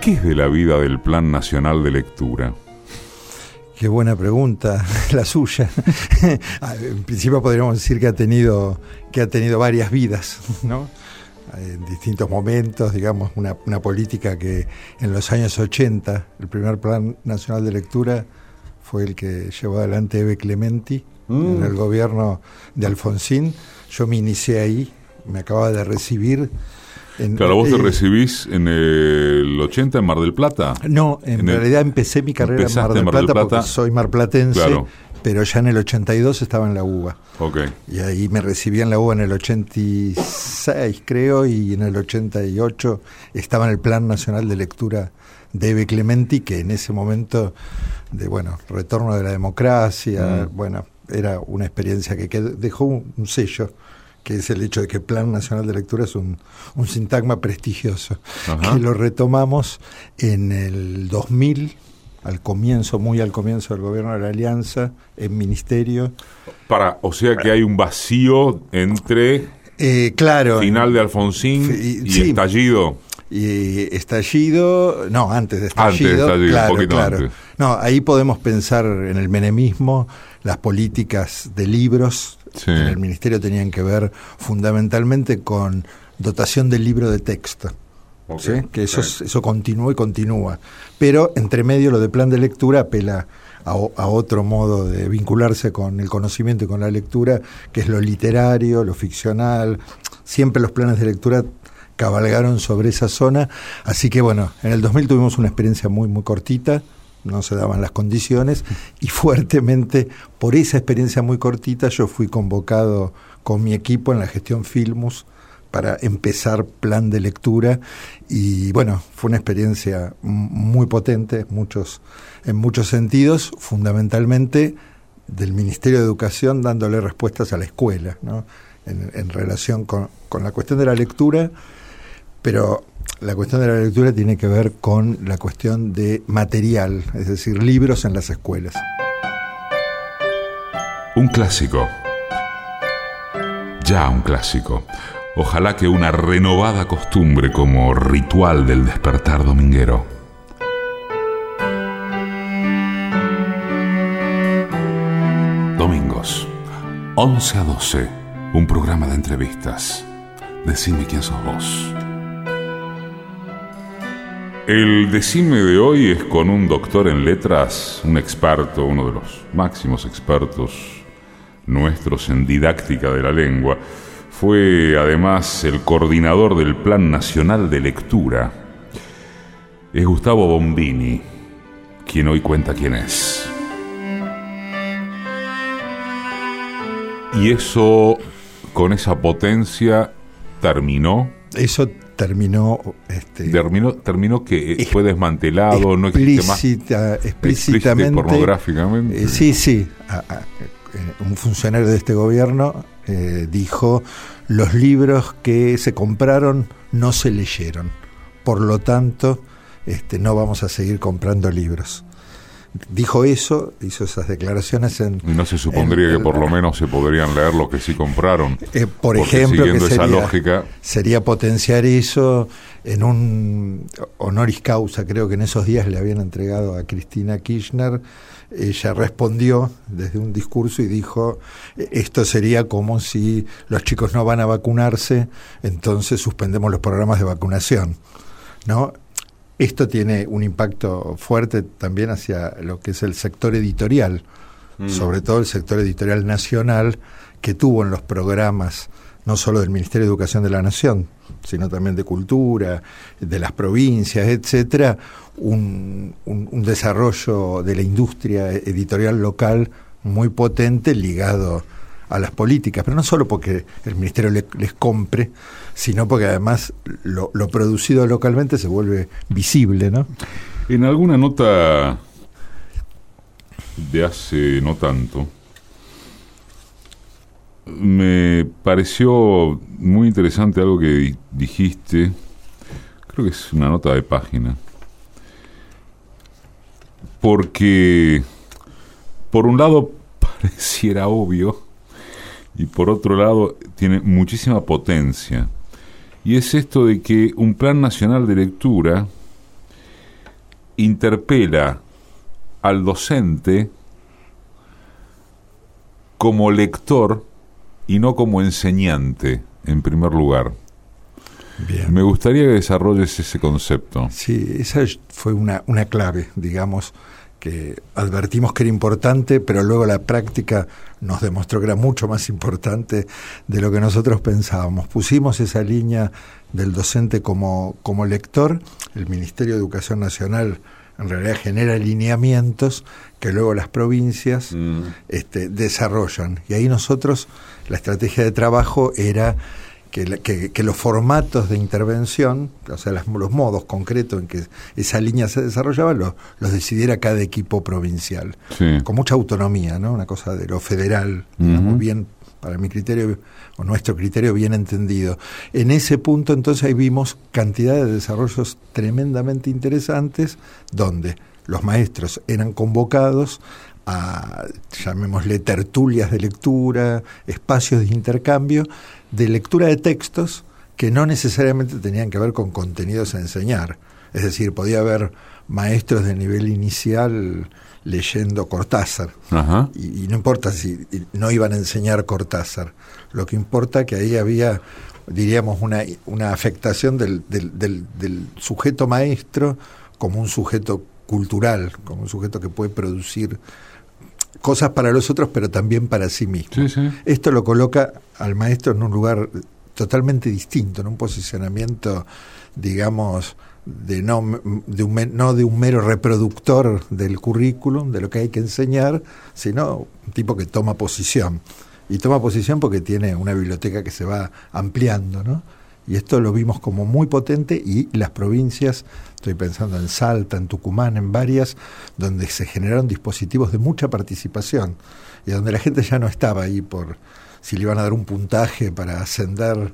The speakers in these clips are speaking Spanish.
¿Qué es de la vida del Plan Nacional de Lectura? Qué buena pregunta, la suya. Ah, en principio podríamos decir que ha tenido, que ha tenido varias vidas, ¿no? En distintos momentos, digamos, una, política que en los años 80, el primer Plan Nacional de Lectura fue el que llevó adelante Eve Clementi en mm. el gobierno de Alfonsín. Yo me inicié ahí, me acababa de recibir claro, vos te eh, recibís en el 80 en Mar del Plata. No, en, realidad empecé mi carrera en Mar del, Plata, porque soy marplatense, pero ya en el 82 estaba en la UBA. Okay. Y ahí me recibí en la UBA en el 86, creo, y en el 88 estaba en el Plan Nacional de Lectura de Eve Clementi, que en ese momento de, bueno, retorno de la democracia, mm. bueno, era una experiencia que dejó un sello que es el hecho de que el Plan Nacional de Lectura es un, sintagma prestigioso, que lo retomamos en el 2000, al comienzo, muy al comienzo del gobierno de la Alianza, en ministerio. Para, o sea que hay un vacío entre eh, claro, final de Alfonsín y, estallido. Y estallido, no, antes de estallido. Antes de estallido, claro, No, ahí podemos pensar en el menemismo, las políticas de libros en el ministerio tenían que ver fundamentalmente con dotación del libro de texto. que eso, eso continúa y continúa. Pero entre medio lo de plan de lectura apela a, otro modo de vincularse con el conocimiento y con la lectura, que es lo literario, lo ficcional. Siempre los planes de lectura cabalgaron sobre esa zona. Así que bueno, en el 2000 tuvimos una experiencia muy, muy cortita, no se daban las condiciones y fuertemente por esa experiencia muy cortita yo fui convocado con mi equipo en la gestión Filmus para empezar plan de lectura y bueno, fue una experiencia muy potente muchos, en muchos sentidos, fundamentalmente del Ministerio de Educación dándole respuestas a la escuela, ¿no? en, relación con, con la cuestión de la lectura, pero la cuestión de la lectura tiene que ver con la cuestión de material, es decir, libros en las escuelas. Un clásico. Ya un clásico. Ojalá que una renovada costumbre como ritual del despertar dominguero. Domingos, 11 a 12, un programa de entrevistas. Decime quién sos vos. El decime de hoy es con un doctor en letras, un experto, uno de los máximos expertos nuestros en didáctica de la lengua. Fue además el coordinador del Plan Nacional de Lectura. Es Gustavo Bombini, quien hoy cuenta quién es. Y eso, con esa potencia, terminó. Eso terminó... Este, terminó, terminó que fue desmantelado, no existe más. Explícitamente. pornográficamente. Eh, sí, sí. Eh, un funcionario de este gobierno eh, dijo, los libros que se compraron no se leyeron. Por lo tanto, este, no vamos a seguir comprando libros dijo eso, hizo esas declaraciones en... ¿Y no se supondría que por lo menos se podrían leer lo que sí compraron? Eh, por ejemplo, que sería, esa lógica... sería potenciar eso en un honoris causa, creo que en esos días le habían entregado a Cristina Kirchner, ella respondió desde un discurso y dijo, esto sería como si los chicos no van a vacunarse, entonces suspendemos los programas de vacunación. ¿No? Esto tiene un impacto fuerte también hacia lo que es el sector editorial, mm. sobre todo el sector editorial nacional, que tuvo en los programas no solo del Ministerio de Educación de la Nación, sino también de Cultura, de las provincias, etcétera, un, desarrollo de la industria editorial local muy potente ligado a las políticas, pero no solo porque el Ministerio les compre, sino porque además lo, producido localmente se vuelve visible, ¿no? En alguna nota de hace no tanto, me pareció muy interesante algo que dijiste, creo que es una nota de página, porque por un lado pareciera obvio y por otro lado tiene muchísima potencia y es esto de que un plan nacional de lectura interpela al docente como lector y no como enseñante, en primer lugar. Me gustaría que desarrolles ese concepto. Sí, esa fue una, una clave, digamos, que advertimos que era importante, pero luego la práctica nos demostró que era mucho más importante de lo que nosotros pensábamos. Pusimos esa línea del docente como, como lector, el Ministerio de Educación Nacional en realidad genera lineamientos que luego las provincias mm. este, desarrollan. Y ahí nosotros, la estrategia de trabajo era que, que, los formatos de intervención, o sea, los modos concretos en que esa línea se desarrollaba, los, los decidiera cada equipo provincial, con mucha autonomía, ¿no? Una cosa de lo federal, muy bien, para mi criterio, o nuestro criterio bien entendido. En ese punto, entonces, ahí vimos cantidad de desarrollos tremendamente interesantes, donde los maestros eran convocados a, llamémosle, tertulias de lectura, espacios de intercambio, de lectura de textos que no necesariamente tenían que ver con contenidos a enseñar. Es decir, podía haber maestros de nivel inicial leyendo Cortázar. Y, no importa si no iban a enseñar Cortázar. Lo que importa que ahí había, diríamos, una, una afectación del, del, del sujeto maestro como un sujeto cultural, como un sujeto que puede producir cosas para los otros, pero también para sí mismo. Esto lo coloca al maestro en un lugar totalmente distinto, en un posicionamiento, digamos, de no de un, no de un mero reproductor del currículum, de lo que hay que enseñar, sino un tipo que toma posición. Y toma posición porque tiene una biblioteca que se va ampliando, ¿no? Y esto lo vimos como muy potente y las provincias, estoy pensando en Salta, en Tucumán, en varias, donde se generaron dispositivos de mucha participación y donde la gente ya no estaba ahí por si le iban a dar un puntaje para ascender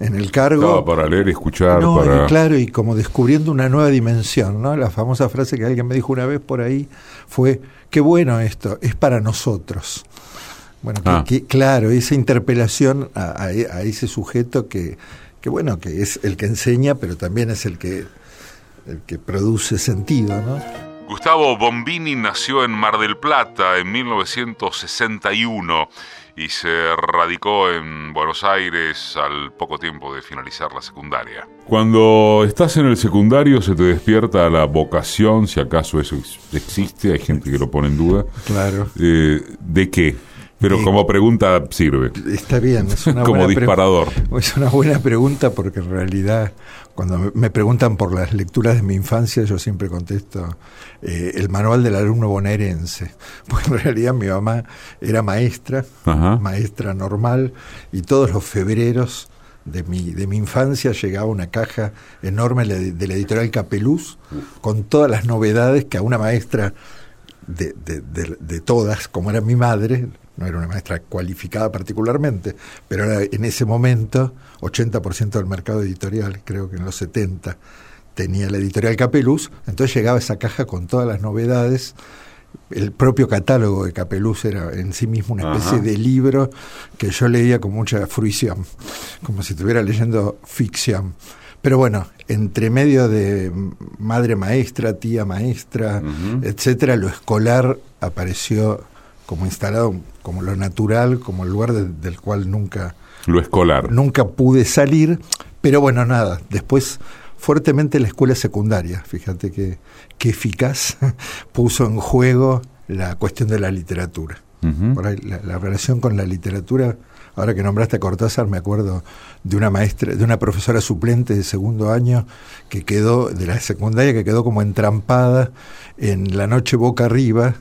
en el cargo. para leer y escuchar. claro, y como descubriendo una nueva dimensión, ¿no? La famosa frase que alguien me dijo una vez por ahí fue, qué bueno esto, es para nosotros. Bueno, ah. claro, esa interpelación a ese sujeto que que bueno, que es el que enseña, pero también es el que, el que produce sentido, ¿no? Gustavo Bombini nació en Mar del Plata en 1961 y se radicó en Buenos Aires al poco tiempo de finalizar la secundaria. Cuando estás en el secundario se te despierta la vocación, si acaso eso existe, hay gente que lo pone en duda. Claro. Eh, ¿De qué? Pero como pregunta sirve. Está bien, es una como disparador. Es una buena pregunta porque en realidad cuando me preguntan por las lecturas de mi infancia yo siempre contesto eh, el manual del alumno bonaerense. Porque en realidad mi mamá era maestra, maestra normal y todos los febreros de mi, de mi infancia llegaba una caja enorme de, la editorial Capeluz con todas las novedades que a una maestra de, de, todas, como era mi madre, no era una maestra cualificada particularmente, pero era en ese momento 80% del mercado editorial, creo que en los 70 tenía la editorial Capeluz, entonces llegaba esa caja con todas las novedades. El propio catálogo de Capeluz era en sí mismo una especie de libro que yo leía con mucha fruición, como si estuviera leyendo ficción. Pero bueno, entre medio de madre maestra, tía maestra, etcétera, lo escolar apareció como instalado como lo natural, como el lugar del cual nunca... Lo escolar. Nunca pude salir, pero bueno, nada, después fuertemente la escuela secundaria, fíjate que, que eficaz puso en juego la cuestión de la literatura. Por ahí, la, relación con la literatura, ahora que nombraste a Cortázar, me acuerdo de una maestra, de una profesora suplente de segundo año que quedó, de la secundaria, que quedó como entrampada en la noche boca arriba,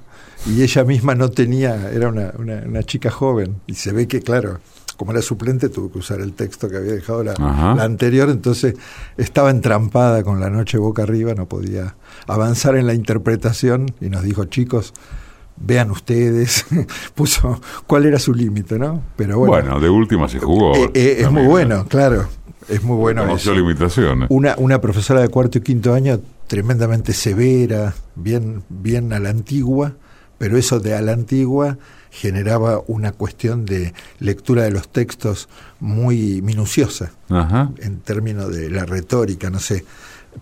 y ella misma no tenía, era una, una, chica joven, y se ve que, claro, como era suplente, tuvo que usar el texto que había dejado la, anterior, entonces estaba entrampada con la noche boca arriba, no podía avanzar en la interpretación, y nos dijo, chicos, vean ustedes, puso cuál era su límite, ¿no? Pero bueno, bueno, de última se jugó. Eh, eh, es muy bueno, claro. Es muy bueno. Conoció limitaciones. Una, una profesora de cuarto y quinto año tremendamente severa, bien, bien a la antigua, pero eso de a la antigua generaba una cuestión de lectura de los textos muy minuciosa en términos de la retórica, no sé.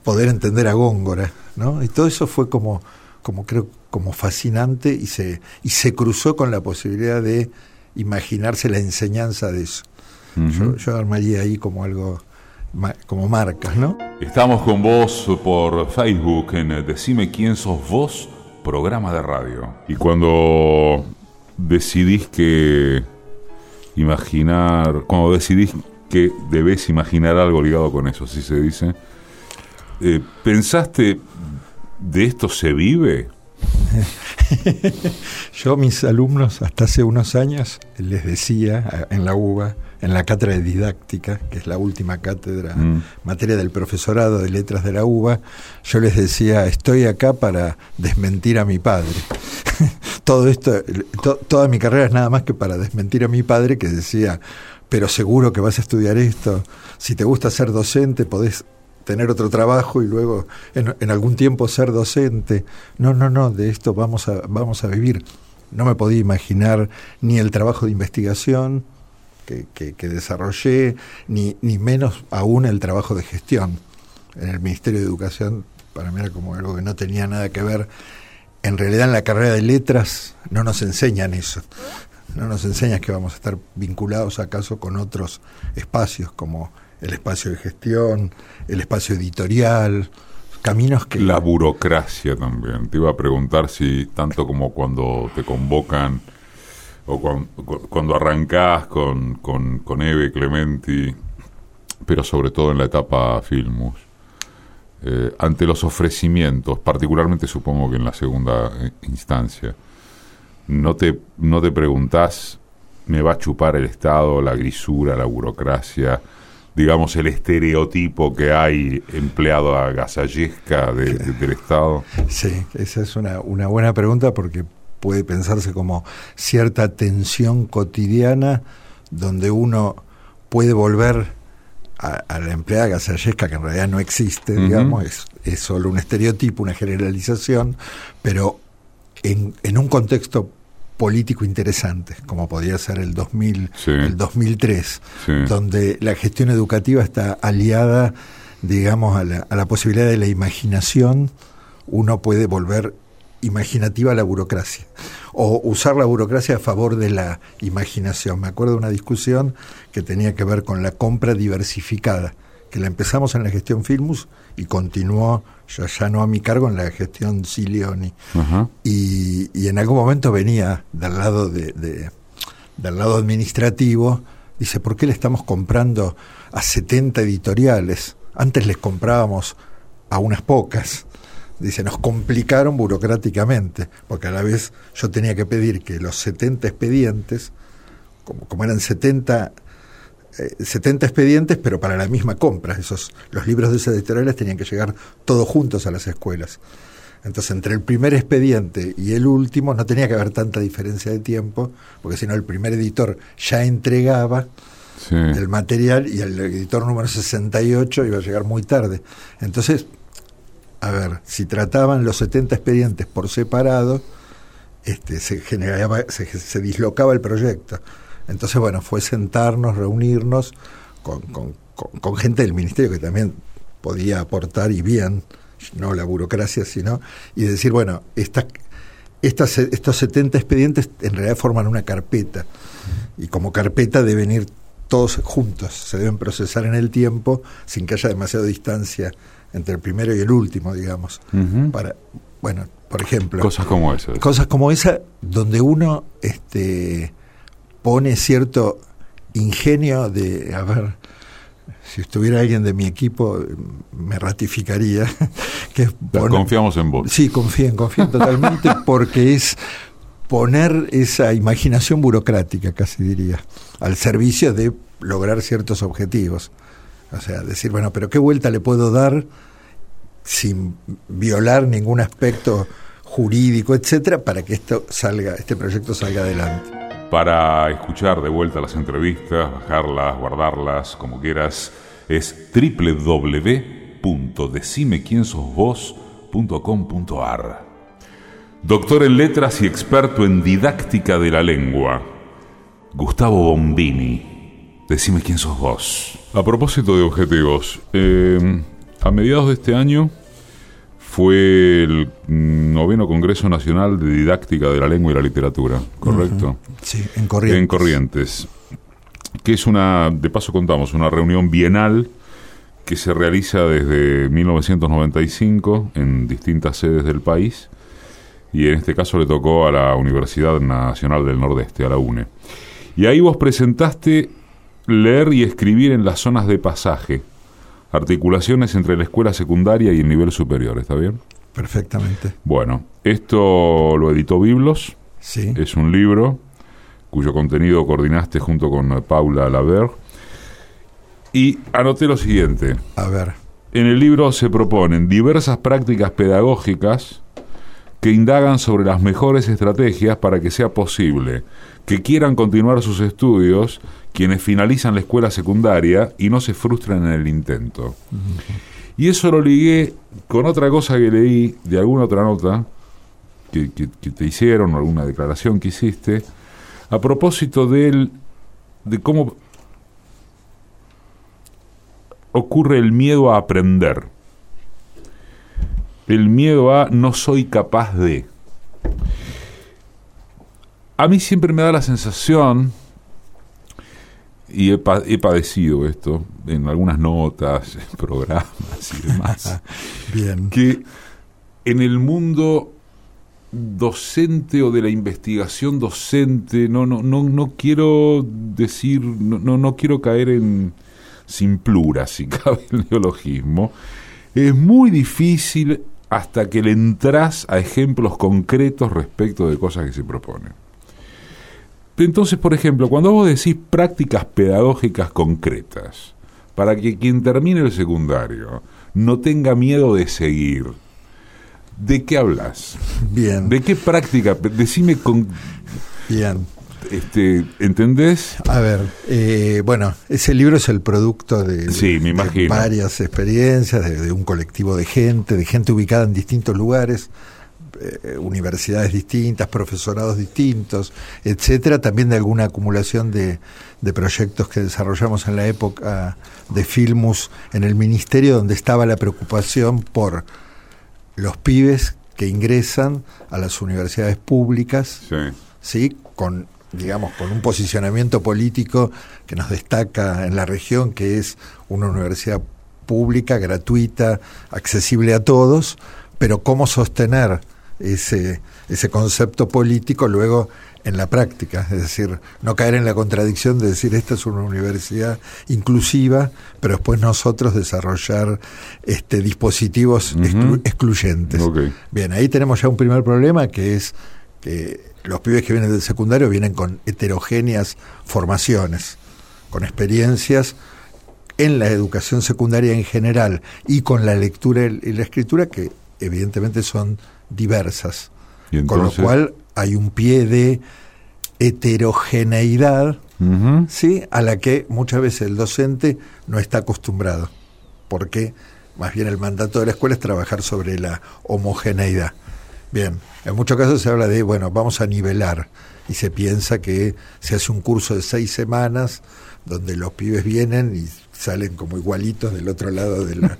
poder entender a Góngora, ¿no? Y todo eso fue como, como creo, como fascinante y se, y se cruzó con la posibilidad de imaginarse la enseñanza de eso. yo, yo armaría ahí como algo como marcas, ¿no? Estamos con vos por Facebook en Decime quién sos vos, programa de radio. Y cuando decidís que imaginar, cuando decidís que debes imaginar algo ligado con eso, así se dice, eh, ¿pensaste de esto se vive? Yo mis alumnos hasta hace unos años les decía en la UBA, en la cátedra de didáctica, que es la última cátedra, mm. materia del profesorado de letras de la UBA, yo les decía, estoy acá para desmentir a mi padre. Todo esto, toda mi carrera es nada más que para desmentir a mi padre que decía, pero seguro que vas a estudiar esto, si te gusta ser docente podés tener otro trabajo y luego en, en, algún tiempo ser docente. No, no, no, de esto vamos a, vamos a vivir. No me podía imaginar ni el trabajo de investigación, que, desarrollé, ni, ni menos aún el trabajo de gestión. En el Ministerio de Educación, para mí era como algo que no tenía nada que ver. En realidad en la carrera de letras no nos enseñan eso. No nos enseñan que vamos a estar vinculados acaso con otros espacios como el espacio de gestión, el espacio editorial, caminos que... La burocracia también. Te iba a preguntar si tanto como cuando te convocan o cuando, arrancás con, con, Eve Clementi, pero sobre todo en la etapa Filmus, eh, ante los ofrecimientos, particularmente supongo que en la segunda eh, instancia, no te, no te preguntás, me va a chupar el Estado, la grisura, la burocracia, digamos, el estereotipo que hay empleado a gasallesca del Estado? Sí, esa es una, una buena pregunta porque puede pensarse como cierta tensión cotidiana donde uno puede volver a, la empleada gasallesca, que en realidad no existe, digamos, es, es, solo un estereotipo, una generalización, pero en, en un contexto político interesante, como podría ser el 2000, el 2003, donde la gestión educativa está aliada, digamos, a la, a la posibilidad de la imaginación, uno puede volver imaginativa la burocracia o usar la burocracia a favor de la imaginación. Me acuerdo de una discusión que tenía que ver con la compra diversificada, que la empezamos en la gestión Filmus y continuó ya, ya no a mi cargo en la gestión Silioni. y, y, en algún momento venía del lado de, del lado administrativo, dice, ¿por qué le estamos comprando a 70 editoriales? Antes les comprábamos a unas pocas dice, nos complicaron burocráticamente, porque a la vez yo tenía que pedir que los 70 expedientes, como, como eran 70, 70 eh, expedientes, pero para la misma compra, esos, los libros de esas editoriales tenían que llegar todos juntos a las escuelas. Entonces, entre el primer expediente y el último no tenía que haber tanta diferencia de tiempo, porque si no el primer editor ya entregaba el material y el editor número 68 iba a llegar muy tarde. Entonces, a ver, si trataban los 70 expedientes por separado, este, se, generaba, se, dislocaba el proyecto. Entonces, bueno, fue sentarnos, reunirnos con, con, gente del ministerio que también podía aportar y bien, no la burocracia, sino, y decir, bueno, estos 70 expedientes en realidad forman una carpeta, y como carpeta deben ir todos juntos, se deben procesar en el tiempo sin que haya demasiada distancia entre el primero y el último, digamos. Para, bueno, por ejemplo. Cosas como esas. Cosas como esa, donde uno este, pone cierto ingenio de, a ver, si estuviera alguien de mi equipo, me ratificaría. que Confiamos en vos. Sí, confíen, confíen totalmente, porque es poner esa imaginación burocrática, casi diría, al servicio de lograr ciertos objetivos. O sea, decir, bueno, pero ¿qué vuelta le puedo dar sin violar ningún aspecto jurídico, etcétera, para que esto salga, este proyecto salga adelante? Para escuchar de vuelta las entrevistas, bajarlas, guardarlas, como quieras, es www.decimequiensosvos.com.ar. Doctor en letras y experto en didáctica de la lengua, Gustavo Bombini. Decime quién sos vos. A propósito de objetivos, eh, a mediados de este año fue el noveno Congreso Nacional de Didáctica de la Lengua y la Literatura, ¿correcto? Sí, en Corrientes. En Corrientes. Que es una, de paso contamos, una reunión bienal que se realiza desde 1995 en distintas sedes del país y en este caso le tocó a la Universidad Nacional del Nordeste, a la UNE. Y ahí vos presentaste leer y escribir en las zonas de pasaje articulaciones entre la escuela secundaria y el nivel superior, ¿está bien? Perfectamente. Bueno, esto lo editó Biblos. Sí. Es un libro cuyo contenido coordinaste junto con Paula Laver. Y anoté lo siguiente. A ver. En el libro se proponen diversas prácticas pedagógicas que indagan sobre las mejores estrategias para que sea posible que quieran continuar sus estudios quienes finalizan la escuela secundaria y no se frustran en el intento. Y eso lo ligué con otra cosa que leí de alguna otra nota que, te hicieron, alguna declaración que hiciste, a propósito de, de cómo ocurre el miedo a aprender. El miedo a no soy capaz de. A mí siempre me da la sensación y he, padecido esto en algunas notas, en programas y demás. Bien. Que en el mundo docente o de la investigación docente, no, no, no, no quiero decir, no, no, quiero caer en simplura, si cabe el neologismo, es muy difícil hasta que le entras a ejemplos concretos respecto de cosas que se proponen. Entonces, por ejemplo, cuando vos decís prácticas pedagógicas concretas, para que quien termine el secundario no tenga miedo de seguir, ¿de qué hablas? Bien. ¿De qué práctica? Decime con... Bien. Este, ¿Entendés? A ver, eh, bueno, ese libro es el producto de, varias experiencias, de, un colectivo de gente, de gente ubicada en distintos lugares. Eh, universidades distintas, profesorados distintos, etcétera, también de alguna acumulación de, de, proyectos que desarrollamos en la época de Filmus en el ministerio, donde estaba la preocupación por los pibes que ingresan a las universidades públicas, sí. con digamos, con un posicionamiento político que nos destaca en la región, que es una universidad pública, gratuita, accesible a todos, pero cómo sostener ese, ese concepto político luego en la práctica, es decir, no caer en la contradicción de decir esta es una universidad inclusiva, pero después nosotros desarrollar este dispositivos excluyentes. Bien, ahí tenemos ya un primer problema que es que los pibes que vienen del secundario vienen con heterogéneas formaciones, con experiencias en la educación secundaria en general y con la lectura y la escritura que evidentemente son diversas. Con lo cual hay un pie de heterogeneidad ¿sí? a la que muchas veces el docente no está acostumbrado, porque más bien el mandato de la escuela es trabajar sobre la homogeneidad. Bien, en muchos casos se habla de, bueno, vamos a nivelar y se piensa que se hace un curso de seis semanas donde los pibes vienen y salen como igualitos del otro lado de la,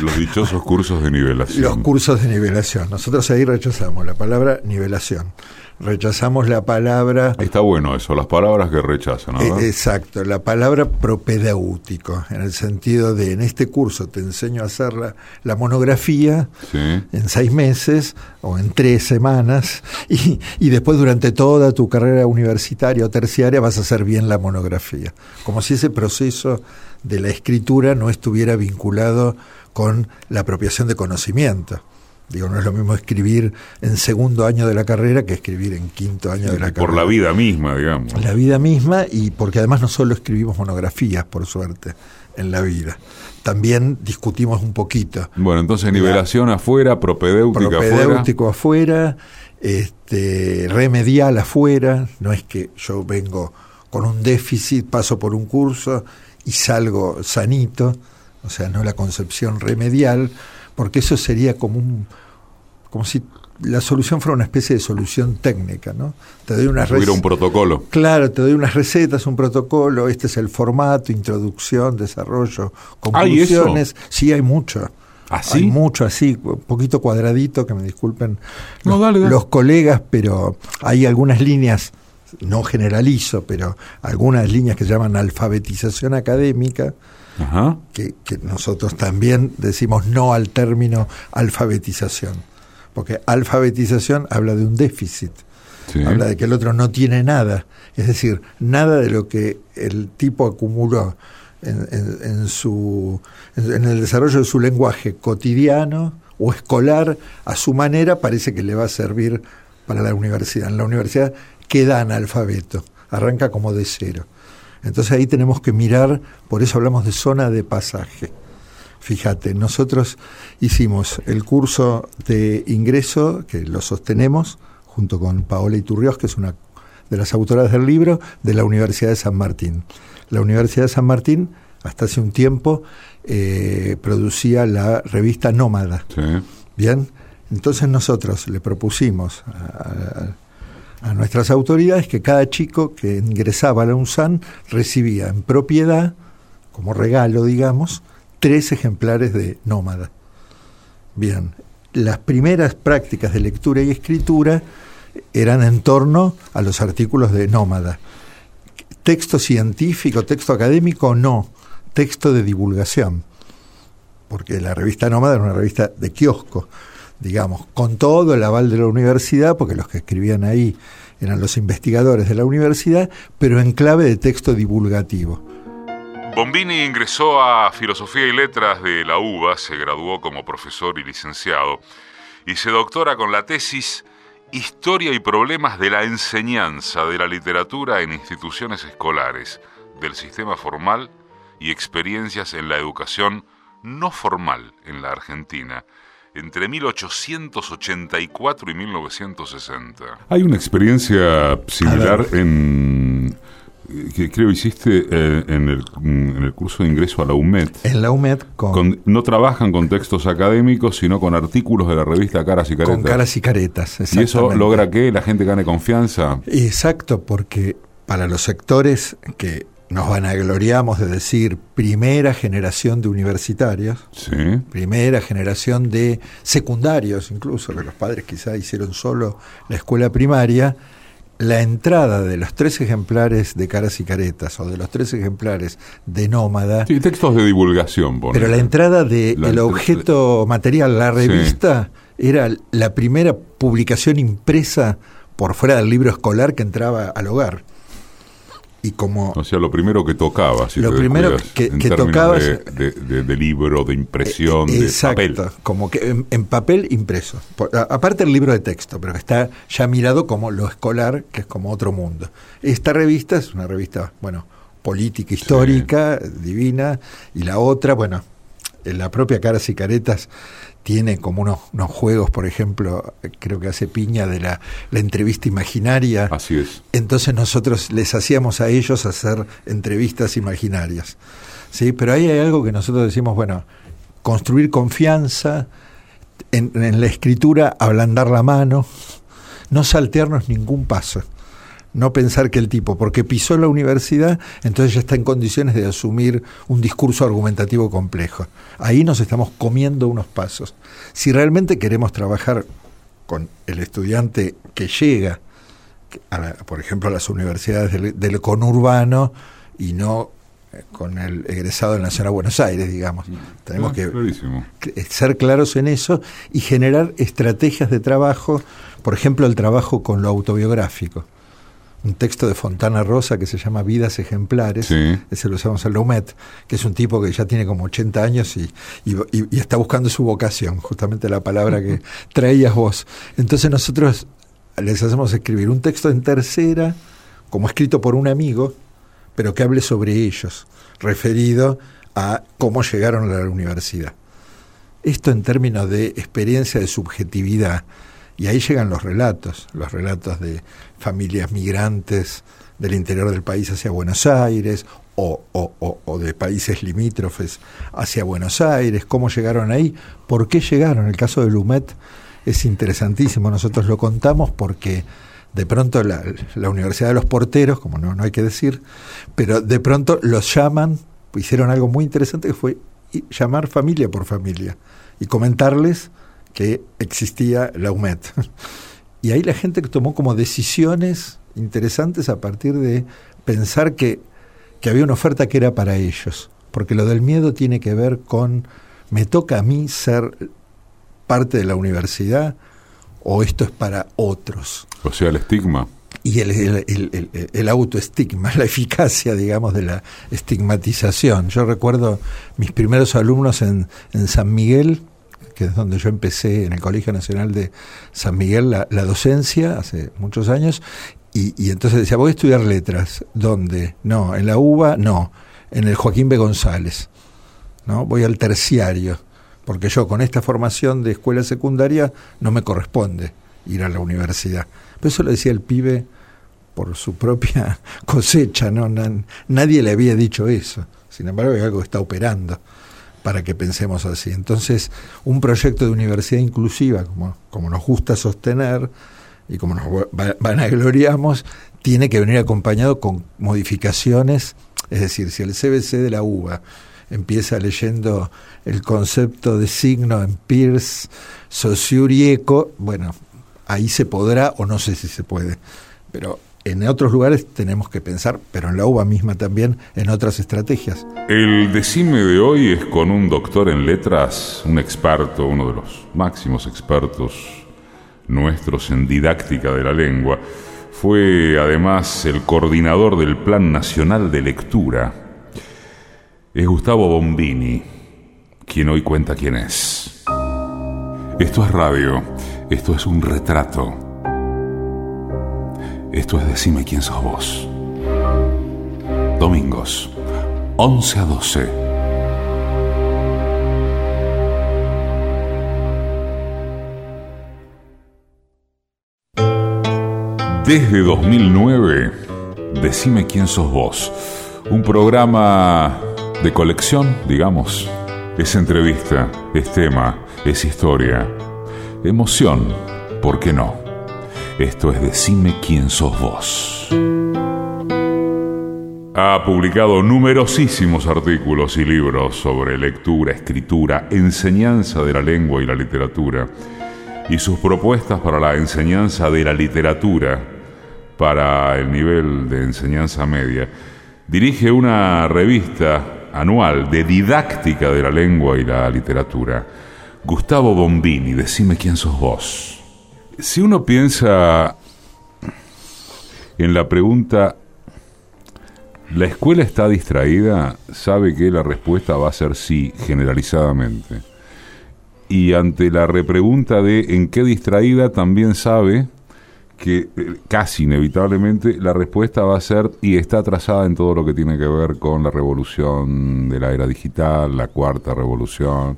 Los dichosos cursos de nivelación. Los cursos de nivelación. Nosotros ahí rechazamos la palabra nivelación rechazamos la palabra... Está bueno eso, las palabras que rechazan. ¿no? exacto, la palabra propedéutico, en el sentido de en este curso te enseño a hacer la, monografía en seis meses o en tres semanas y, y después durante toda tu carrera universitaria o terciaria vas a hacer bien la monografía. Como si ese proceso de la escritura no estuviera vinculado con la apropiación de conocimiento. Digo, no es lo mismo escribir en segundo año de la carrera que escribir en quinto año de la carrera. Por la vida misma, digamos. La vida misma y porque además no solo escribimos monografías, por suerte, en la vida. También discutimos un poquito. Bueno, entonces nivelación afuera, propedéutico afuera. Propedéutico afuera, este, remedial afuera. No es que yo vengo con un déficit, paso por un curso y salgo sanito. O sea, no la concepción remedial porque eso sería como un como si la solución fuera una especie de solución técnica, ¿no? Te doy unas un protocolo. Claro, te doy unas recetas, un protocolo, este es el formato, introducción, desarrollo, conclusiones. Sí, hay mucho. ¿Así? ¿Ah, hay mucho así, un poquito cuadradito, que me disculpen los, colegas, pero hay algunas líneas, no generalizo, pero algunas líneas que se llaman alfabetización académica, Que, que nosotros también decimos no al término alfabetización porque alfabetización habla de un déficit, habla de que el otro no tiene nada, es decir, nada de lo que el tipo acumuló en, su, en el desarrollo de su lenguaje cotidiano o escolar a su manera parece que le va a servir para la universidad. En la universidad queda analfabeto, arranca como de cero. Entonces ahí tenemos que mirar, por eso hablamos de zona de pasaje. Fíjate, nosotros hicimos el curso de ingreso, que lo sostenemos, junto con Paola Iturrios, que es una de las autoras del libro, de la Universidad de San Martín. La Universidad de San Martín, hasta hace un tiempo, eh, producía la revista Nómada. Bien, entonces nosotros le propusimos a, a, nuestras autoridades que cada chico que ingresaba a la UNSAN recibía en propiedad, como regalo, digamos, tres ejemplares de Nómada. Bien, las primeras prácticas de lectura y escritura eran en torno a los artículos de Nómada. Texto científico, texto académico, no, texto de divulgación, porque la revista Nómada era una revista de kiosco, digamos, con todo el aval de la universidad, porque los que escribían ahí eran los investigadores de la universidad, pero en clave de texto divulgativo. Bombini ingresó a Filosofía y Letras de la UBA, se graduó como profesor y licenciado y se doctora con la tesis Historia y problemas de la enseñanza de la literatura en instituciones escolares, del sistema formal y experiencias en la educación no formal en la Argentina entre 1884 y 1960. Hay una experiencia similar en que creo hiciste eh, en, el, en, el, curso de ingreso a la UMED. En la UMED, con, no trabajan con textos académicos, sino con artículos de la revista Caras y Caretas. Con Caras y Caretas, ¿Y eso logra que la gente gane confianza? Exacto, porque para los sectores que nos vanagloriamos de decir primera generación de universitarios, primera generación de secundarios, incluso, que los padres quizá hicieron solo la escuela primaria, la entrada de los tres ejemplares de Caras y Caretas o de los tres ejemplares de Nómada. Sí, textos de divulgación. Pero la entrada del de objeto material, la revista, era la primera publicación impresa por fuera del libro escolar que entraba al hogar y como o sea lo primero que tocaba si lo primero que, que tocaba de, libro de impresión de papel. como que en, papel impreso. Aparte el libro de texto pero que está ya mirado como lo escolar que es como otro mundo. Esta revista es una revista bueno política histórica divina y la otra bueno en la propia caras y caretas tiene como unos, unos, juegos, por ejemplo, creo que hace piña de la, la, entrevista imaginaria. Así es. Entonces nosotros les hacíamos a ellos hacer entrevistas imaginarias. ¿sí? Pero ahí hay algo que nosotros decimos, bueno, construir confianza, en, en la escritura ablandar la mano, no saltearnos ningún paso no pensar que el tipo, porque pisó la universidad, entonces ya está en condiciones de asumir un discurso argumentativo complejo. Ahí nos estamos comiendo unos pasos. Si realmente queremos trabajar con el estudiante que llega, por ejemplo, a las universidades del, conurbano y no eh, con el egresado de la Nacional Buenos Aires, digamos. Mm. Tenemos ah, que ser claros en eso y generar estrategias de trabajo, por ejemplo, el trabajo con lo autobiográfico un texto de Fontana Rosa que se llama Vidas Ejemplares, ese lo usamos en la UMED, que es un tipo que ya tiene como 80 años y, y, está buscando su vocación, justamente la palabra que traías vos. Entonces nosotros les hacemos escribir un texto en tercera, como escrito por un amigo, pero que hable sobre ellos, referido a cómo llegaron a la universidad. Esto en términos de experiencia de subjetividad, y ahí llegan los relatos, los relatos de familias migrantes del interior del país hacia Buenos Aires o, o, de países limítrofes hacia Buenos Aires, cómo llegaron ahí, por qué llegaron. El caso de Lumet, es interesantísimo. Nosotros lo contamos porque de pronto la, Universidad de los Porteros, como no, no hay que decir, pero de pronto los llaman, hicieron algo muy interesante que fue llamar familia por familia y comentarles que existía la UMED. Y ahí la gente tomó como decisiones interesantes a partir de pensar que, que había una oferta que era para ellos. Porque lo del miedo tiene que ver con, me toca a mí ser parte de la universidad o esto es para otros. O sea, el estigma. Y el, el, el, autoestigma, la eficacia, digamos, de la estigmatización. Yo recuerdo mis primeros alumnos en, en San Miguel, que es donde yo empecé en el Colegio Nacional de San Miguel la, docencia hace muchos años, y, entonces decía, voy a estudiar letras. ¿Dónde? No, en la UBA, no, en el Joaquín B. González. ¿no? Voy al terciario porque yo con esta formación de escuela secundaria no me corresponde ir a la universidad. Pero eso lo decía el pibe por su propia cosecha, ¿no? Nadie le había dicho eso. Sin embargo, hay algo que está operando para que pensemos así. Entonces, un proyecto de universidad inclusiva, como, como nos gusta sostener y como nos vanagloriamos, tiene que venir acompañado con modificaciones. Es decir, si el CBC de la UBA empieza leyendo el concepto de signo en Pierce, Saussure Eco, bueno, ahí se podrá o no sé si se puede, pero en otros lugares tenemos que pensar, pero en la UBA misma también, en otras estrategias. El decime de hoy es con un doctor en letras, un experto, uno de los máximos expertos nuestros en didáctica de la lengua. Fue además el coordinador del Plan Nacional de Lectura es Gustavo Bombini, quien hoy cuenta quién es. Esto es radio, esto es un retrato. Esto es Decime quién sos vos. Domingos, 11 a 12. Desde 2009, Decime quién sos vos. Un programa de colección, digamos. Es entrevista, es tema, es historia. Emoción, ¿por qué no? Esto es Decime quién sos vos. Ha publicado numerosísimos artículos y libros sobre lectura, escritura, enseñanza de la lengua y la literatura, y sus propuestas para la enseñanza de la literatura para el nivel de enseñanza media. Dirige una revista anual de didáctica de la lengua y la literatura. Gustavo Bombini, decime quién sos vos. Si uno piensa en la pregunta, ¿la escuela está distraída? Sabe que la respuesta va a ser sí, generalizadamente. Y ante la repregunta de ¿en qué distraída? también sabe que eh, casi inevitablemente la respuesta va a ser y está atrasada en todo lo que tiene que ver con la revolución de la era digital, la cuarta revolución,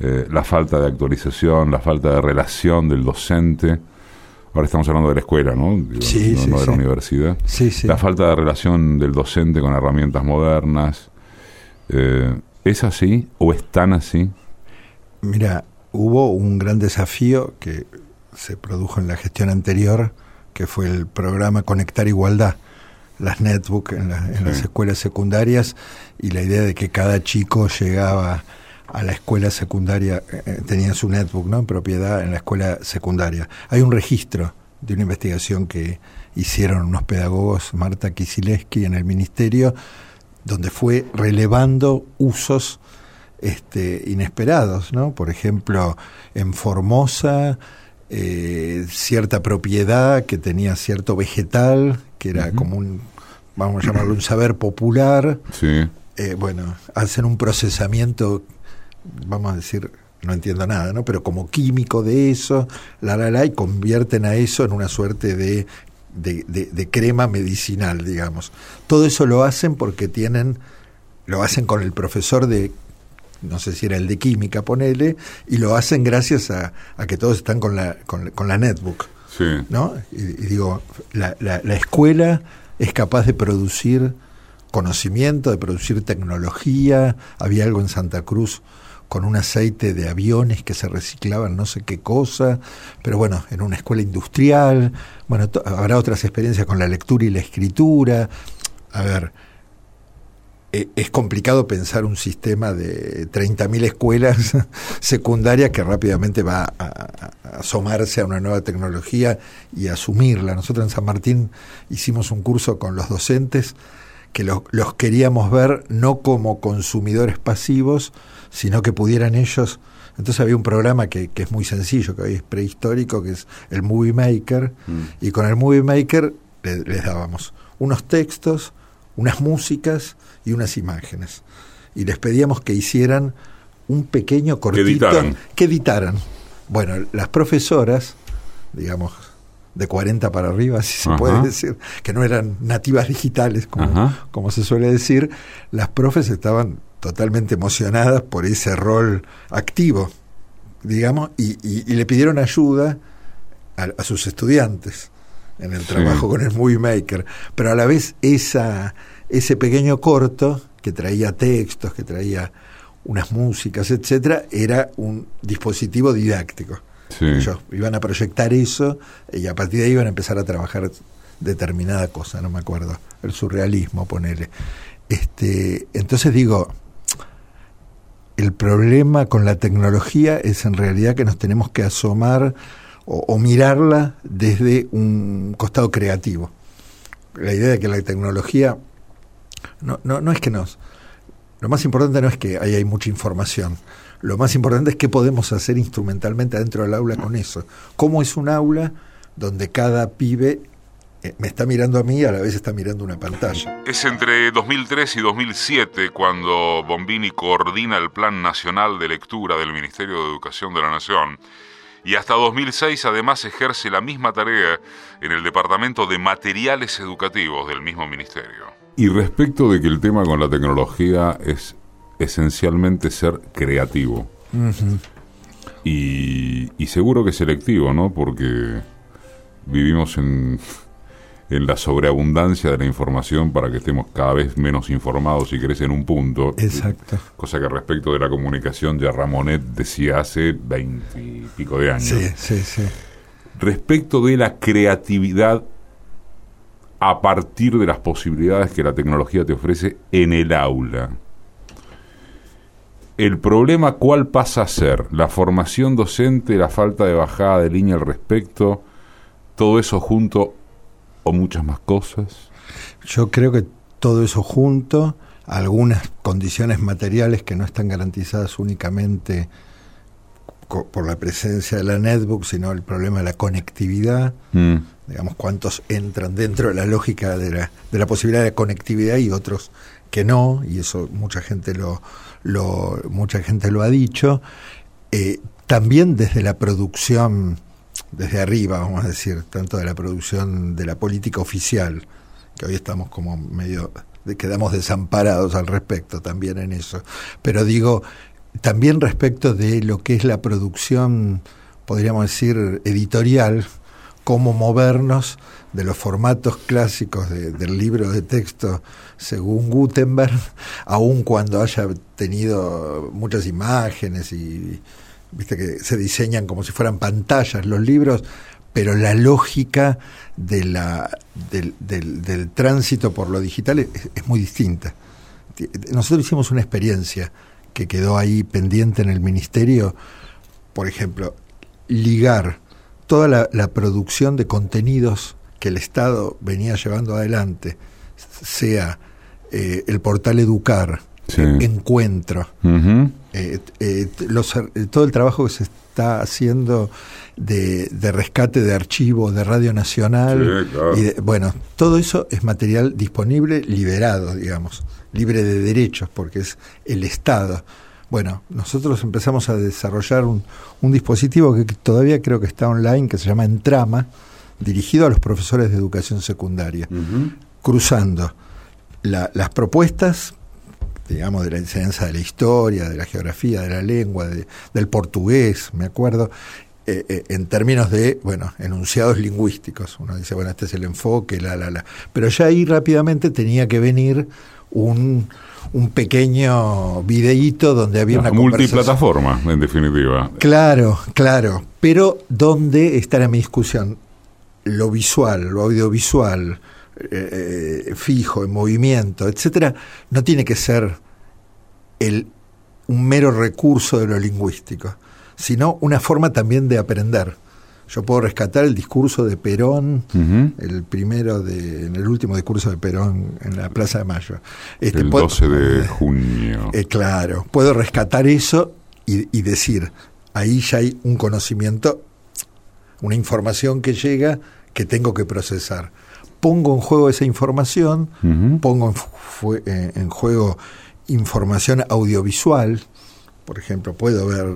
eh, la falta de actualización, la falta de relación del docente. Ahora estamos hablando de la escuela, ¿no? sí, no, de la universidad. Sí, sí. La falta de relación del docente con herramientas modernas. Eh, ¿Es así o es tan así? Mira, hubo un gran desafío que se produjo en la gestión anterior, que fue el programa Conectar Igualdad, las netbook en, las escuelas secundarias y la idea de que cada chico llegaba a la escuela secundaria, eh, eh, tenía su netbook ¿no? en propiedad en la escuela secundaria. Hay un registro de una investigación que hicieron unos pedagogos, Marta Kisileski, en el ministerio, donde fue relevando usos este, inesperados, ¿no? Por ejemplo, en Formosa eh, cierta propiedad que tenía cierto vegetal, que era como un, vamos a llamarlo un saber popular. Sí. Eh, bueno, hacen un procesamiento, vamos a decir, no entiendo nada, ¿no? Pero como químico de eso, la, la, la, y convierten a eso en una suerte de, de, de crema medicinal, digamos. Todo eso lo hacen porque tienen, lo hacen con el profesor de no sé si era el de química, ponele, y lo hacen gracias a, que todos están con la, con, la netbook. Sí. ¿no? Y, digo, la, la, escuela es capaz de producir conocimiento, de producir tecnología. Había algo en Santa Cruz con un aceite de aviones que se reciclaban no sé qué cosa, pero bueno, en una escuela industrial, bueno, habrá otras experiencias con la lectura y la escritura. A ver, e, es complicado pensar un sistema de 30.000 escuelas secundarias que rápidamente va a, asomarse a una nueva tecnología y asumirla. Nosotros en San Martín hicimos un curso con los docentes que los, queríamos ver no como consumidores pasivos, sino que pudieran ellos... Entonces había un programa que, es muy sencillo, que hoy es prehistórico, que es el Movie Maker, mm. y con el Movie Maker les dábamos unos textos, unas músicas y unas imágenes. Y les pedíamos que hicieran un pequeño cortito. Que editaran. Que editaran. Bueno, las profesoras, digamos, de 40 para arriba, si se puede decir, que no eran nativas digitales, como, como se suele decir, las profes estaban totalmente emocionadas por ese rol activo, digamos, y, le pidieron ayuda a, sus estudiantes en el trabajo con el Movie Maker, pero a la vez esa, ese pequeño corto que traía textos, que traía unas músicas, etcétera, era un dispositivo didáctico. Ellos iban a proyectar eso y a partir de ahí iban a empezar a trabajar determinada cosa, no me acuerdo, el surrealismo, ponele. Este, entonces digo, el problema con la tecnología es en realidad que nos tenemos que asomar o, mirarla desde un costado creativo. La idea de que la tecnología no, no, no es que nos... Lo más importante no es que ahí hay mucha información, lo más importante es qué podemos hacer instrumentalmente adentro del aula con eso. ¿Cómo es un aula donde cada pibe me está mirando a mí y a la vez está mirando una pantalla? Es entre 2003 y 2007 cuando Bombini coordina el Plan Nacional de Lectura del Ministerio de Educación de la Nación y hasta 2006 además ejerce la misma tarea en el Departamento de Materiales Educativos del mismo ministerio. Y respecto de que el tema con la tecnología es esencialmente ser creativo. y, y, seguro que selectivo, ¿no? Porque vivimos en, en la sobreabundancia de la información para que estemos cada vez menos informados y crece en un punto. Exacto. Cosa que respecto de la comunicación ya Ramonet decía hace veinte y pico de años. Sí, sí, sí. Respecto de la creatividad a partir de las posibilidades que la tecnología te ofrece en el aula el problema cuál pasa a ser, la formación docente, la falta de bajada de línea al respecto, todo eso junto o muchas más cosas. Yo creo que todo eso junto, algunas condiciones materiales que no están garantizadas únicamente por la presencia de la netbook, sino el problema de la conectividad, mm. digamos, cuántos entran dentro de la lógica de la, de la posibilidad de conectividad y otros que no, y eso mucha gente lo, lo, mucha gente lo ha dicho, eh, también desde la producción, desde arriba, vamos a decir, tanto de la producción de la política oficial, que hoy estamos como medio, quedamos desamparados al respecto también en eso, pero digo, también respecto de lo que es la producción, podríamos decir, editorial, cómo movernos de los formatos clásicos del libro de texto según Gutenberg, aun cuando haya tenido muchas imágenes y viste que se diseñan como si fueran pantallas los libros, pero la lógica de la, del, del, tránsito por lo digital es, muy distinta. Nosotros hicimos una experiencia que quedó ahí pendiente en el ministerio, por ejemplo, ligar toda la producción de contenidos que el Estado venía llevando adelante, sea eh, el portal Educar, Encuentro, eh, eh, todo el trabajo que se está haciendo de, rescate de archivos de Radio Nacional, y bueno, todo eso es material disponible, liberado, digamos, libre de derechos, porque es el Estado. Bueno, nosotros empezamos a desarrollar un, dispositivo que todavía creo que está online, que se llama Entrama, dirigido a los profesores de educación secundaria, cruzando las propuestas, digamos, de la enseñanza de la historia, de la geografía, de la lengua, del portugués, me acuerdo, eh, eh, en términos de, bueno, enunciados lingüísticos. Uno dice, bueno, este es el enfoque, la, la, la. Pero ya ahí rápidamente tenía que venir un, un pequeño videíto donde había una multiplataforma, en definitiva. Claro, claro, pero donde está mi discusión lo visual, lo audiovisual, eh, eh, fijo, en movimiento, etcétera, no tiene que ser el, un mero recurso de lo lingüístico, sino una forma también de aprender. Yo puedo rescatar el discurso de Perón, el primero de, en el último discurso de Perón en la Plaza de Mayo. Este, el 12 de junio. Eh, claro, puedo rescatar eso y, y, decir, ahí ya hay un conocimiento, una información que llega que tengo que procesar. Pongo en juego esa información, pongo en, eh, en juego información audiovisual, por ejemplo, puedo ver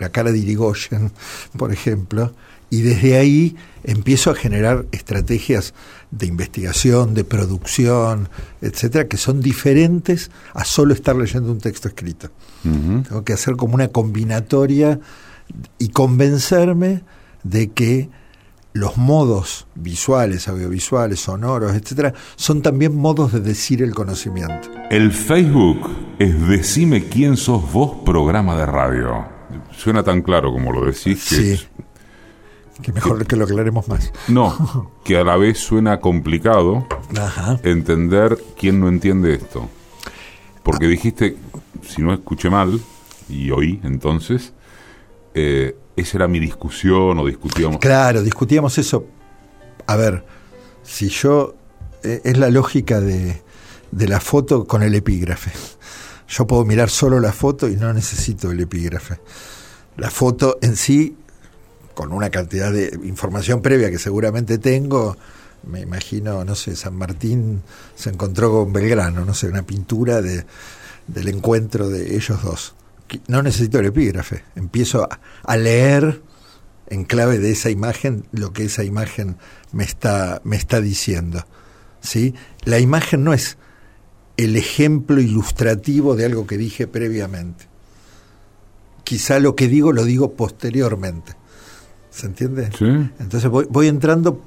la, cara de Irigoyen, por ejemplo, y desde ahí empiezo a generar estrategias de investigación, de producción, etcétera, que son diferentes a solo estar leyendo un texto escrito. Tengo que hacer como una combinatoria y convencerme de que los modos visuales, audiovisuales, sonoros, etcétera, son también modos de decir el conocimiento. El Facebook es Decime quién sos vos, programa de radio. Suena tan claro como lo decís que. Sí. Que mejor que, lo aclaremos más. No, que a la vez suena complicado entender quién no entiende esto. Porque dijiste, si no escuché mal, y oí entonces, eh, esa era mi discusión o discutíamos. Claro, discutíamos eso. A ver, si yo. Eh, es la lógica de, de la foto con el epígrafe. Yo puedo mirar solo la foto y no necesito el epígrafe. La foto en sí, con una cantidad de información previa que seguramente tengo, me imagino, no sé, San Martín se encontró con Belgrano, no sé, una pintura de, del encuentro de ellos dos no necesito el epígrafe, empiezo a, leer en clave de esa imagen lo que esa imagen me está, me está diciendo. ¿sí? La imagen no es el ejemplo ilustrativo de algo que dije previamente. Quizá lo que digo lo digo posteriormente. ¿Se entiende? Entonces voy, voy entrando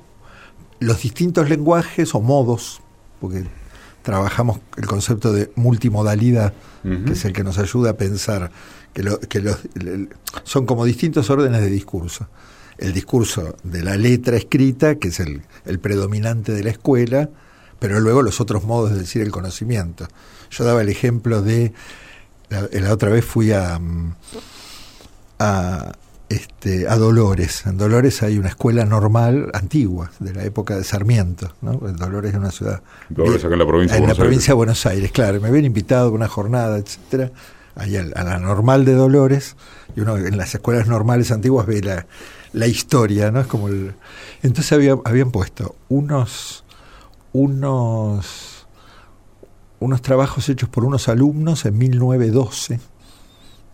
los distintos lenguajes o modos, porque trabajamos el concepto de multimodalidad, que es el que nos ayuda a pensar que, que los, son como distintos órdenes de discurso. El discurso de la letra escrita, que es el, predominante de la escuela, pero luego los otros modos de decir el conocimiento. Yo daba el ejemplo de, la, otra vez fui a, a este, a Dolores. En Dolores hay una escuela normal antigua, de la época de Sarmiento. ¿no? Dolores es una ciudad. Dolores acá en la provincia de Buenos Aires. En la provincia de Buenos Aires, claro. Me habían invitado a una jornada, etcétera, ahí a, la normal de Dolores. Y uno en las escuelas normales antiguas ve la, la historia, ¿no? Es como el... Entonces había, habían puesto unos. unos. unos trabajos hechos por unos alumnos en 1912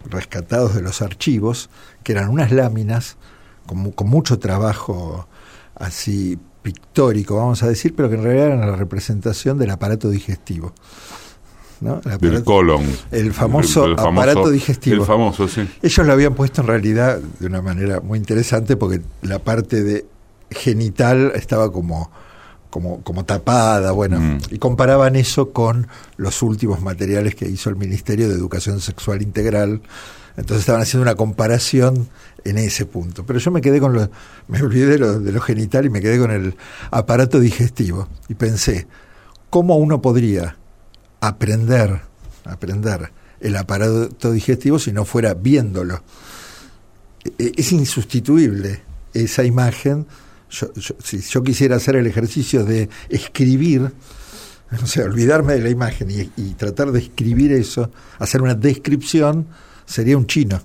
rescatados de los archivos, que eran unas láminas con, con mucho trabajo así pictórico, vamos a decir, pero que en realidad eran la representación del aparato digestivo. ¿no? El colon. El famoso, aparato digestivo. El famoso, sí. Ellos lo habían puesto en realidad de una manera muy interesante porque la parte de genital estaba como como, como tapada, bueno, mm. y comparaban eso con los últimos materiales que hizo el Ministerio de Educación Sexual Integral. Entonces estaban haciendo una comparación en ese punto. Pero yo me quedé con lo, me olvidé de lo, de lo genital y me quedé con el aparato digestivo. Y pensé, ¿cómo uno podría aprender, aprender el aparato digestivo si no fuera viéndolo? E, es insustituible esa imagen si yo quisiera hacer el ejercicio de escribir, o sea, olvidarme de la imagen y, tratar de escribir eso, hacer una descripción, sería un chino.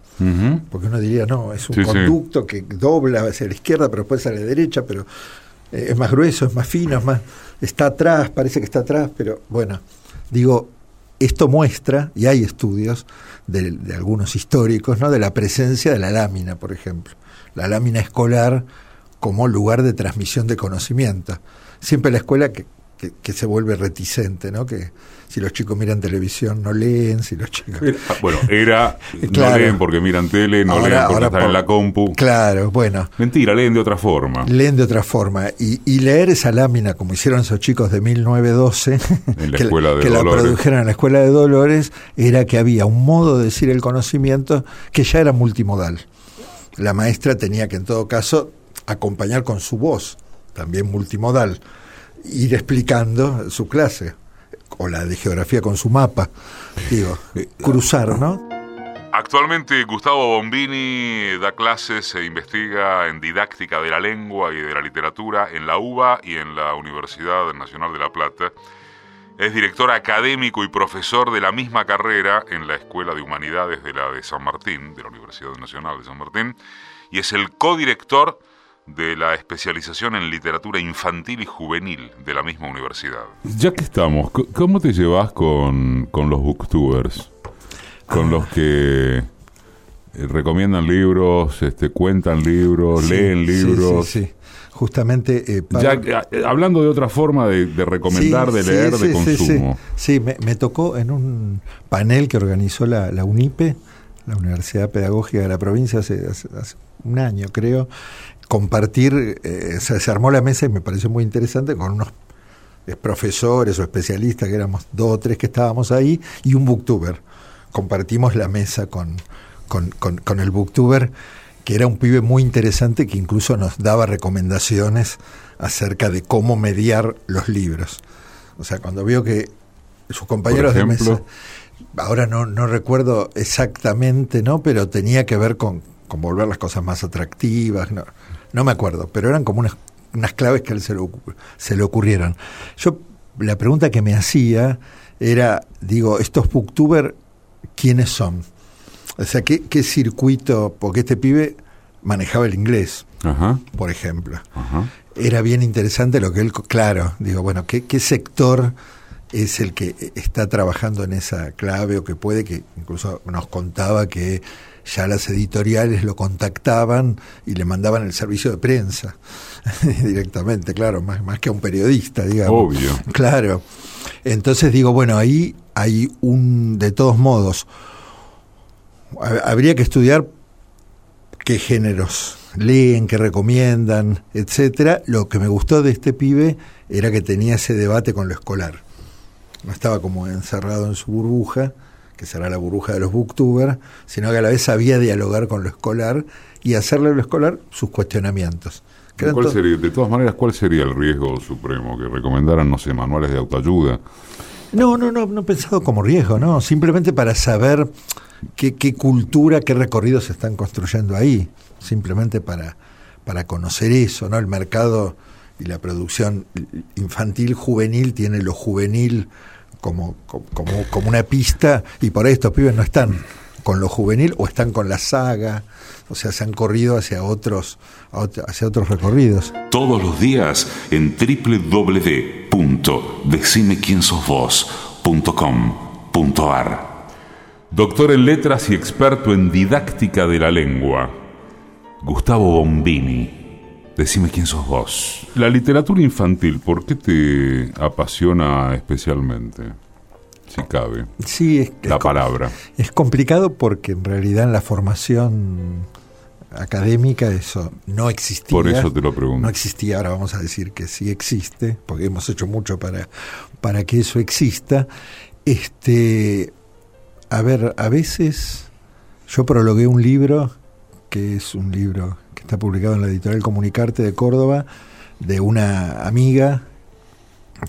Porque uno diría, no, es un conducto que dobla hacia la izquierda, pero después a la derecha, pero eh, es más grueso, es más fino, es más. está atrás, parece que está atrás, pero bueno, digo, esto muestra, y hay estudios de, de algunos históricos, ¿no? de la presencia de la lámina, por ejemplo. La lámina escolar como lugar de transmisión de conocimiento. Siempre la escuela que que, se vuelve reticente, ¿no? Que si los chicos miran televisión no leen, si los chicos... Ah, bueno, era, no leen porque miran tele, no leen porque están en la compu. Claro, bueno. Mentira, leen de otra forma. Leen de otra forma. Y, leer esa lámina, como hicieron esos chicos de 1912, en la que, escuela de que la produjeron en la Escuela de Dolores, era que había un modo de decir el conocimiento que ya era multimodal. La maestra tenía que en todo caso acompañar con su voz, también multimodal ir explicando su clase, o la de geografía con su mapa, digo, cruzar, ¿no? Actualmente Gustavo Bombini da clases e investiga en didáctica de la lengua y de la literatura en la UBA y en la Universidad Nacional de La Plata. Es director académico y profesor de la misma carrera en la Escuela de Humanidades de la de San Martín, de la Universidad Nacional de San Martín, y es el codirector de la especialización en literatura infantil y juvenil de la misma universidad. Ya que estamos, ¿cómo te llevas con, los booktubers? Con los que eh, recomiendan libros, este, cuentan libros, leen libros. Sí, sí, Justamente. Eh, ya, eh, hablando de otra forma de, recomendar, de leer, de consumo. Sí, me, me, tocó en un panel que organizó la, la UNIPE, la Universidad Pedagógica de la provincia, hace, hace un año creo, compartir, eh, se, armó la mesa y me pareció muy interesante con unos eh, profesores o especialistas, que éramos dos o tres que estábamos ahí, y un booktuber. Compartimos la mesa con, con, el booktuber, que era un pibe muy interesante que incluso nos daba recomendaciones acerca de cómo mediar los libros. O sea, cuando vio que sus compañeros de mesa, ahora no, no recuerdo exactamente, ¿no? Pero tenía que ver con, con volver las cosas más atractivas. ¿no? No me acuerdo, pero eran como unas, unas claves que a él se le, se le ocurrieron. Yo, la pregunta que me hacía era, digo, estos booktubers, ¿quiénes son? O sea, ¿qué, qué circuito? Porque este pibe manejaba el inglés, por ejemplo. Era bien interesante lo que él, claro, digo, bueno, ¿qué, ¿qué sector es el que está trabajando en esa clave o que puede, que incluso nos contaba que ya las editoriales lo contactaban y le mandaban el servicio de prensa directamente, claro, más, más que a un periodista, digamos. Obvio. Claro. Entonces digo, bueno, ahí hay un, de todos modos, habría que estudiar qué géneros leen, qué recomiendan, etcétera. Lo que me gustó de este pibe era que tenía ese debate con lo escolar. No estaba como encerrado en su burbuja, que será la burbuja de los booktubers, sino que a la vez sabía dialogar con lo escolar y hacerle a lo escolar sus cuestionamientos. de todas maneras, ¿cuál sería el riesgo supremo? Que recomendaran, no sé, manuales de autoayuda. No, no, no, no he pensado como riesgo, no, simplemente para saber qué, qué cultura, qué recorridos se están construyendo ahí, simplemente para, para conocer eso, ¿no? El mercado y la producción infantil juvenil tiene lo juvenil como, como, como una pista y por ahí estos pibes no están con lo juvenil o están con la saga, o sea, se han corrido hacia otros, hacia otros recorridos. Todos los días en www.decimequiensosvos.com.ar Doctor en letras y experto en didáctica de la lengua, Gustavo Bombini. Decime quién sos vos. La literatura infantil, ¿por qué te apasiona especialmente? Si cabe. Sí, es, la palabra. Es complicado porque en realidad en la formación académica eso no existía. Por eso te lo pregunto. No existía, ahora vamos a decir que sí existe, porque hemos hecho mucho para, para que eso exista. Este, a ver, a veces yo prologué un libro que es un libro está publicado en la editorial Comunicarte de Córdoba, de una amiga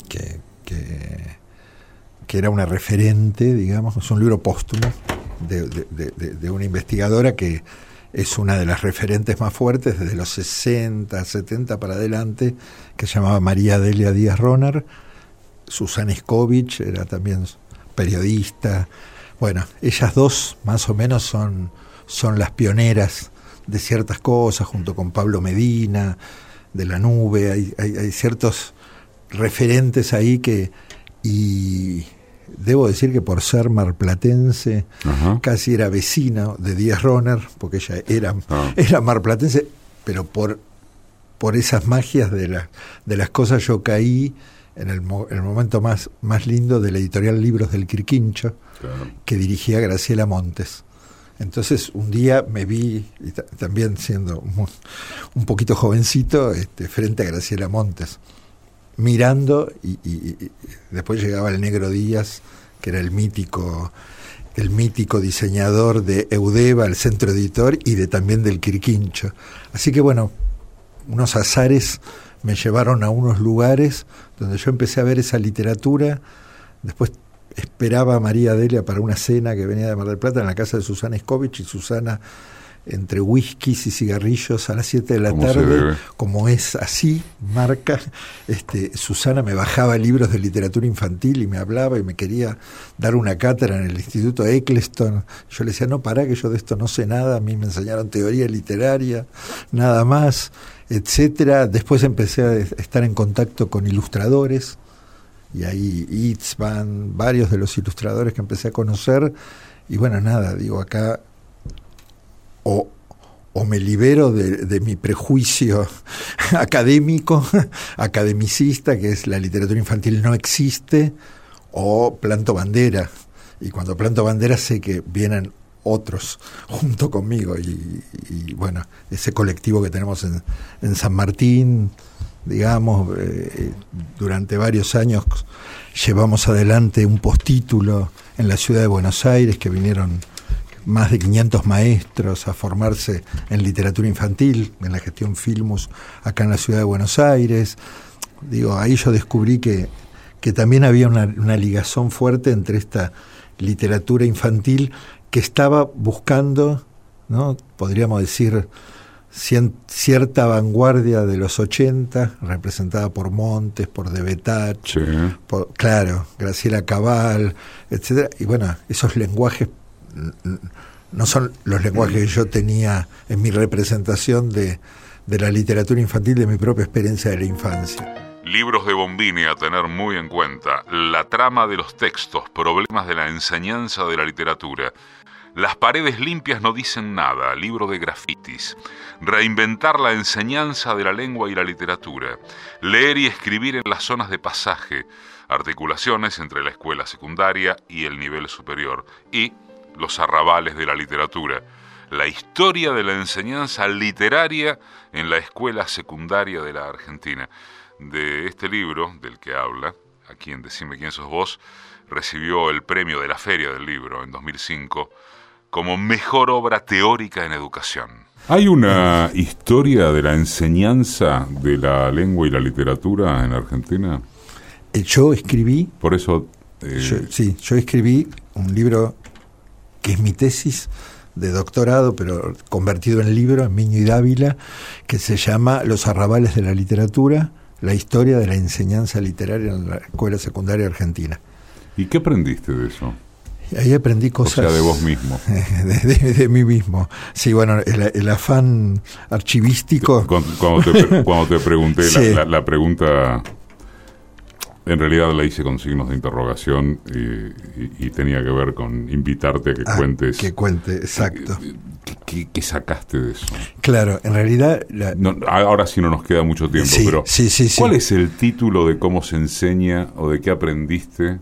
que, que, era una referente, digamos, es un libro póstumo de, una investigadora que es una de las referentes más fuertes desde los 60, 70 para adelante, que se llamaba María Delia Díaz Roner. Susana Iskovich era también periodista. Bueno, ellas dos más o menos son, son las pioneras de ciertas cosas, junto con Pablo Medina, de la nube, hay, hay, ciertos referentes ahí que, y debo decir que por ser marplatense, casi era vecina de Díaz Roner, porque ella era, ah. era marplatense, pero por, por esas magias de, la, de las cosas yo caí en el, el, momento más, más lindo de la editorial Libros del Quirquincho, que dirigía Graciela Montes. Entonces un día me vi, también siendo un poquito jovencito, este, frente a Graciela Montes, mirando y, después llegaba el Negro Díaz, que era el mítico el mítico diseñador de Eudeva, el centro editor, y de también del Quirquincho. Así que bueno, unos azares me llevaron a unos lugares donde yo empecé a ver esa literatura, después esperaba a María Delia para una cena que venía de Mar del Plata en la casa de Susana Escovich y Susana entre whiskies y cigarrillos a las 7 de la tarde, como es así, marca, este, Susana me bajaba libros de literatura infantil y me hablaba y me quería dar una cátedra en el Instituto Eccleston. Yo le decía, no, para que yo de esto no sé nada, a mí me enseñaron teoría literaria, nada más, etcétera. Después empecé a estar en contacto con ilustradores, y ahí Itzman, varios de los ilustradores que empecé a conocer, y bueno, nada, digo, acá o, o me libero de, mi prejuicio académico, academicista, que es la literatura infantil no existe, o planto bandera. Y cuando planto bandera sé que vienen otros junto conmigo y, y bueno, ese colectivo que tenemos en, en San Martín, digamos, eh, durante varios años llevamos adelante un postítulo en la ciudad de Buenos Aires que vinieron más de 500 maestros a formarse en literatura infantil, en la gestión Filmus, acá en la ciudad de Buenos Aires. Digo, ahí yo descubrí que, que también había una, una ligazón fuerte entre esta literatura infantil que estaba buscando, ¿no? podríamos decir, cierta vanguardia de los 80, representada por Montes, por De por, claro, Graciela Cabal, etcétera, y bueno, esos lenguajes no son los lenguajes que yo tenía en mi representación de, de la literatura infantil, de mi propia experiencia de la infancia. Libros de Bombini a tener muy en cuenta, la trama de los textos, problemas de la enseñanza de la literatura, las paredes limpias no dicen nada, libro de grafitis. Reinventar la enseñanza de la lengua y la literatura. Leer y escribir en las zonas de pasaje. Articulaciones entre la escuela secundaria y el nivel superior. Y los arrabales de la literatura. La historia de la enseñanza literaria en la escuela secundaria de la Argentina. De este libro, del que habla, aquí en Decime quién sos vos, recibió el premio de la Feria del Libro en 2005 como mejor obra teórica en educación. ¿Hay una historia de la enseñanza de la lengua y la literatura en Argentina? Eh, yo escribí. Por eso. Eh, sí, yo escribí un libro que es mi tesis de doctorado, pero convertido en libro, en Miño y Dávila, que se llama Los arrabales de la literatura, la historia de la enseñanza literaria en la escuela secundaria argentina. ¿Y qué aprendiste de eso? Ahí aprendí cosas. O sea, de vos mismo. De, mí mismo. Sí, bueno, el, afán archivístico. Cuando, te, pregunté la, pregunta, en realidad la hice con signos de interrogación y, tenía que ver con invitarte a que ah, cuentes. Que cuente, exacto. ¿Qué, sacaste de eso? Claro, en realidad... ahora sí no nos queda mucho tiempo, pero sí, sí, ¿cuál es el título de cómo se enseña o de qué aprendiste?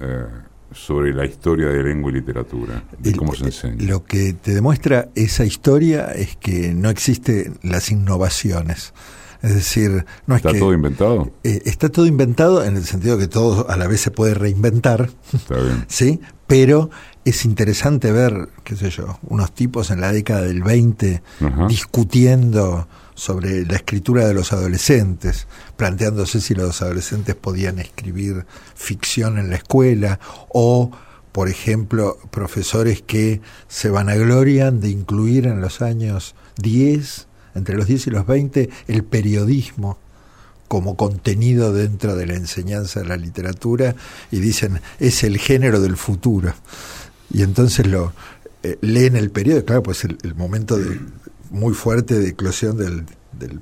Eh, sobre la historia de lengua y literatura, de cómo se enseña. Lo que te demuestra esa historia es que no existen las innovaciones. Es decir, no ¿Está todo inventado? Eh, está todo inventado en el sentido que todo a la vez se puede reinventar. Está bien. ¿Sí? Pero es interesante ver, qué sé yo, unos tipos en la década del 20 discutiendo sobre la escritura de los adolescentes, planteándose si los adolescentes podían escribir ficción en la escuela o, por ejemplo, profesores que se vanaglorian de incluir en los años 10, entre los 10 y los 20, el periodismo como contenido dentro de la enseñanza de la literatura y dicen es el género del futuro. Y entonces lo eh, leen el periódico, claro, pues el momento de, muy fuerte de eclosión del,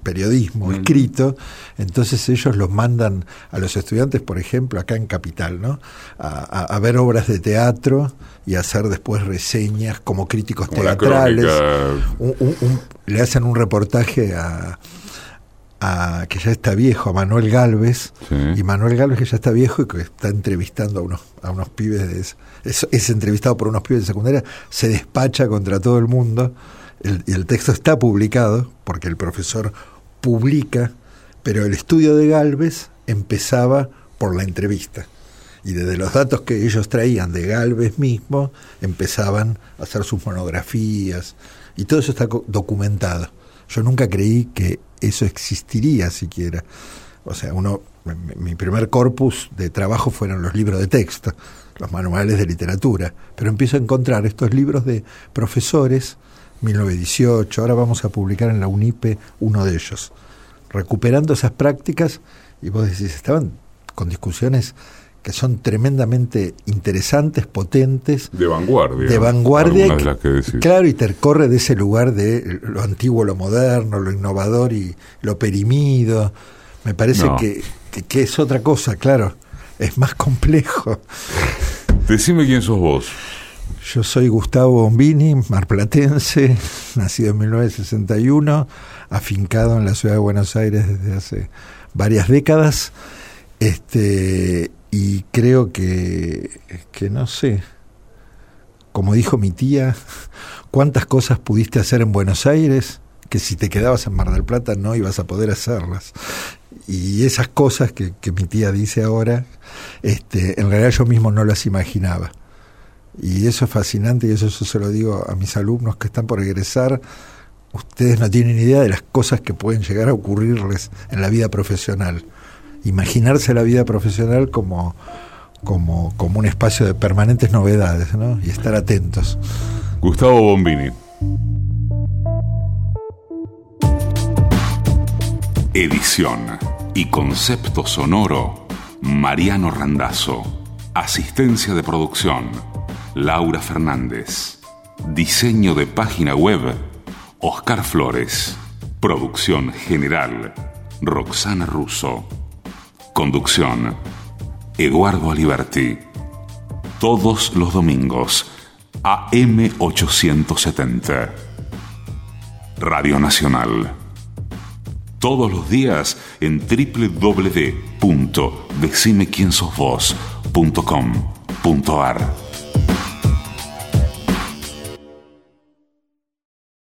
periodismo mm. escrito, entonces ellos los mandan a los estudiantes, por ejemplo, acá en Capital, ¿no? A, ver obras de teatro y hacer después reseñas como críticos teatrales. le hacen un reportaje a, a, que ya está viejo, a Manuel Galvez, y Manuel Galvez que ya está viejo y que está entrevistando a unos, a unos pibes, de, es, entrevistado por unos pibes de secundaria, se despacha contra todo el mundo, y el texto está publicado, porque el profesor publica, pero el estudio de Galvez empezaba por la entrevista. Y desde los datos que ellos traían de Galvez mismo, empezaban a hacer sus monografías, y todo eso está documentado. Yo nunca creí que eso existiría siquiera. O sea, uno, mi primer corpus de trabajo fueron los libros de texto, los manuales de literatura, pero empiezo a encontrar estos libros de profesores, 1918, ahora vamos a publicar en la UNIPE uno de ellos, recuperando esas prácticas, y vos decís, estaban con discusiones que son tremendamente interesantes, potentes. De vanguardia. De vanguardia. claro, y te corre de ese lugar de lo antiguo, lo moderno, lo innovador y lo perimido. Me parece que, que, es otra cosa, claro. Es más complejo. Decime quién sos vos. Yo soy Gustavo Bombini, marplatense, nacido en 1961, afincado en la ciudad de Buenos Aires desde hace varias décadas. Este, y creo que, que no sé, como dijo mi tía, cuántas cosas pudiste hacer en Buenos Aires que si te quedabas en Mar del Plata no ibas a poder hacerlas. Y esas cosas que, que mi tía dice ahora, este, en realidad yo mismo no las imaginaba. Y eso es fascinante y eso, se lo digo a mis alumnos que están por egresar. Ustedes no tienen idea de las cosas que pueden llegar a ocurrirles en la vida profesional imaginarse la vida profesional como, como, como un espacio de permanentes novedades ¿no? y estar atentos. Gustavo Bombini. Edición y concepto sonoro, Mariano Randazzo. Asistencia de producción, Laura Fernández. Diseño de página web, Oscar Flores. Producción general, Roxana Russo. Conducción, Eduardo Aliberti. Todos los domingos, AM870. Radio Nacional. Todos los días en www.decimequiensosvos.com.ar.